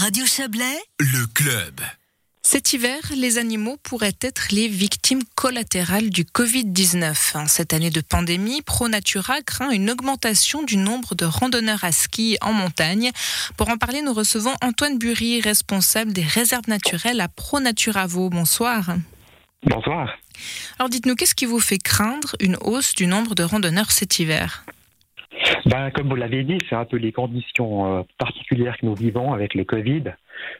Radio Chablais, le club. Cet hiver, les animaux pourraient être les victimes collatérales du Covid-19. En cette année de pandémie, ProNatura craint une augmentation du nombre de randonneurs à ski en montagne. Pour en parler, nous recevons Antoine Bury, responsable des réserves naturelles à ProNatura Vaux. Bonsoir. Bonsoir. Alors dites-nous, qu'est-ce qui vous fait craindre une hausse du nombre de randonneurs cet hiver? Ben, Comme vous l'avez dit, c'est un peu les conditions euh, particulières que nous vivons avec le Covid.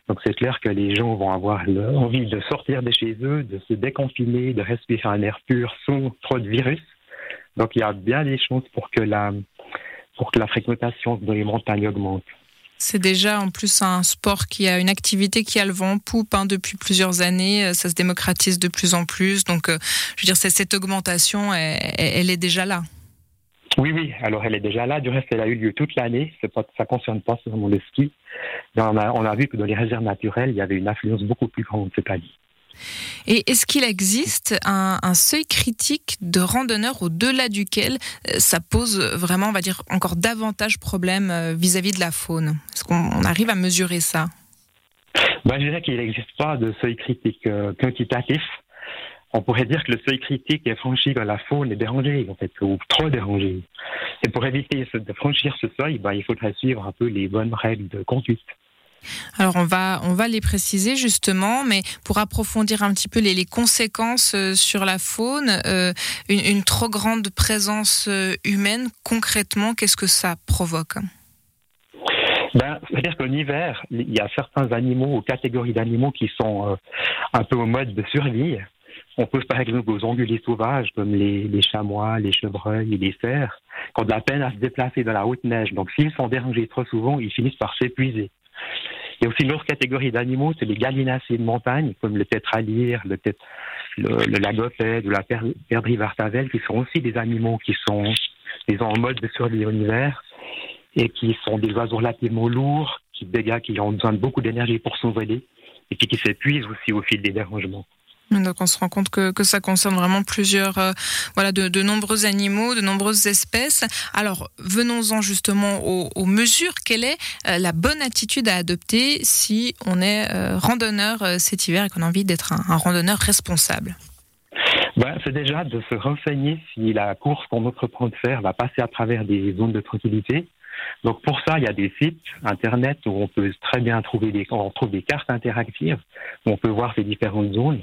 Donc c'est clair que les gens vont avoir envie de sortir de chez eux, de se déconfiner, de respirer un air pur sans trop de virus. Donc il y a bien des chances pour que la, pour que la fréquentation dans les montagnes augmente. C'est déjà en plus un sport qui a une activité qui a le vent poupe hein, depuis plusieurs années. Euh, ça se démocratise de plus en plus. Donc, euh, je veux dire, cette augmentation, elle est déjà là. Oui, oui. Alors, elle est déjà là. Du reste, elle a eu lieu toute l'année. ça ne concerne pas seulement le ski. On a, on a, vu que dans les réserves naturelles, il y avait une influence beaucoup plus grande cette année. Et est-ce qu'il existe un, seuil critique de randonneurs au-delà duquel euh, ça pose vraiment, on va dire, encore davantage problème euh, vis-à-vis de la faune? Est-ce qu'on arrive à mesurer ça? Ben, Je dirais qu'il n'existe pas de seuil critique euh, quantitatif on pourrait dire que le seuil critique est franchi quand la faune est dérangée, en fait, ou trop dérangée. Et pour éviter de franchir ce seuil, bah, il faudrait suivre un peu les bonnes règles de conduite. Alors on va on va les préciser justement, mais pour approfondir un petit peu les, conséquences euh, sur la faune, euh, une, trop grande présence euh, humaine, concrètement, qu'est-ce que ça provoque? Ben, C'est-à-dire qu'en hiver, il y a certains animaux ou catégories d'animaux qui sont un peu au mode de survie. On pense par exemple aux ongulés sauvages comme les, chamois, les chevreuils et les cerfs, qui ont de la peine à se déplacer dans la haute neige. Donc s'ils sont dérangés trop souvent, ils finissent par s'épuiser. Il y a aussi une autre catégorie d'animaux, c'est les gallinacés de montagne, comme le tétralyre, le, le, le lagopède ou la perdrix vartavelle, qui sont aussi des animaux qui sont disons, en mode de survie en hiver et qui sont des oiseaux relativement lourds, qui, dégagent, qui ont besoin de beaucoup d'énergie pour s'envoler et puis qui s'épuisent aussi au fil des dérangements. Donc on se rend compte que, que ça concerne vraiment plusieurs, euh, voilà, de, de, nombreux animaux, de nombreuses espèces. Alors venons-en justement aux, mesures. Quelle est euh, la bonne attitude à adopter si on est euh, randonneur cet hiver et qu'on a envie d'être un, randonneur responsable? Ben, c'est déjà de se renseigner si la course qu'on entreprend de faire va passer à travers des zones de tranquillité. Donc pour ça, il y a des sites internet où on peut très bien trouver des, on trouve des cartes interactives où on peut voir ces différentes zones.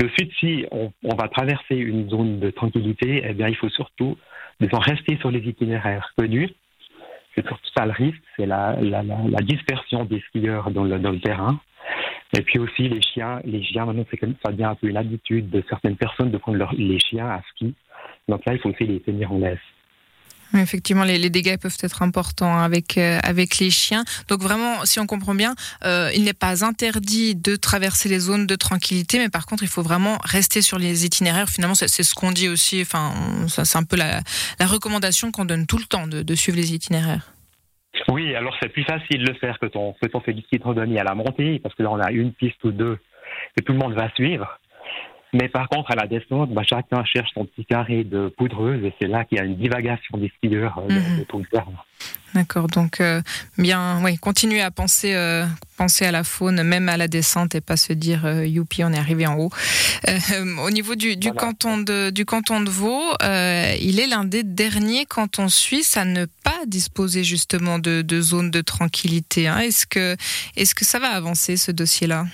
Et ensuite, si on, va traverser une zone de tranquillité, eh bien, il faut surtout rester sur les itinéraires connus. C'est surtout ça le risque, c'est la, dispersion des skieurs dans le, terrain. Et puis aussi les chiens, les chiens maintenant c'est comme ça devient un peu une habitude de certaines personnes de prendre les chiens à ski. Donc là il faut aussi les tenir en laisse. Effectivement, les, dégâts peuvent être importants avec euh, avec les chiens. Donc vraiment, si on comprend bien, euh, il n'est pas interdit de traverser les zones de tranquillité, mais par contre, il faut vraiment rester sur les itinéraires. Finalement, c'est ce qu'on dit aussi. Enfin, c'est un peu la, recommandation qu'on donne tout le temps de, suivre les itinéraires. Oui, alors c'est plus facile de le faire quand on, quand on fait du à la montée, parce que là on a une piste ou deux que tout le monde va suivre. Mais par contre, à la descente, bah, chacun cherche son petit carré de poudreuse et c'est là qu'il y a une divagation des skieurs euh, de tout le terrain. D'accord, donc euh, bien, oui, continuer à penser, euh, penser à la faune, même à la descente, et pas se dire youpi, on est arrivé en haut. au niveau du, du canton de du canton de Vaud, il est l'un des derniers cantons suisses à ne pas disposer justement de, de zones de tranquillité. Hein. Est-ce que est-ce que ça va avancer ce dossier-là?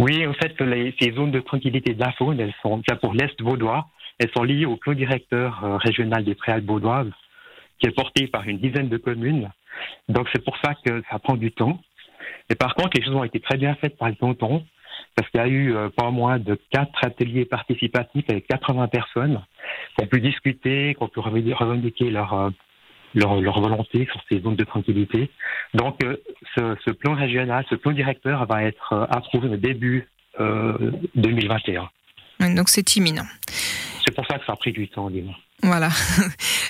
Oui, en fait, ces zones de tranquillité de la faune, elles sont, pour l'Est vaudois, elles sont liées au plan directeur euh, régional des Préalpes vaudoises, qui est porté par une dizaine de communes. Donc c'est pour ça que ça prend du temps. Et par contre, les choses ont été très bien faites par le canton, parce qu'il y a eu euh, pas moins de quatre ateliers participatifs avec 80 personnes qui ont pu discuter, qui ont pu revendiquer leur, euh, leur, leur, volonté sur ces zones de tranquillité. Donc, euh, ce, ce, plan régional, ce plan directeur va être euh, approuvé au début euh, 2021. Donc, c'est imminent. C'est pour ça que ça a pris du temps, dis-moi. Voilà.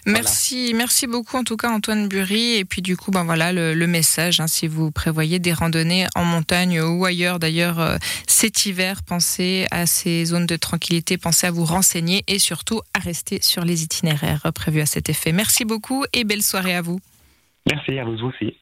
merci, merci beaucoup en tout cas Antoine Bury. Et puis du coup, ben voilà le, message. Hein, si vous prévoyez des randonnées en montagne ou ailleurs, d'ailleurs euh, cet hiver, pensez à ces zones de tranquillité, pensez à vous renseigner et surtout à rester sur les itinéraires prévus à cet effet. Merci beaucoup et belle soirée à vous. Merci à vous aussi.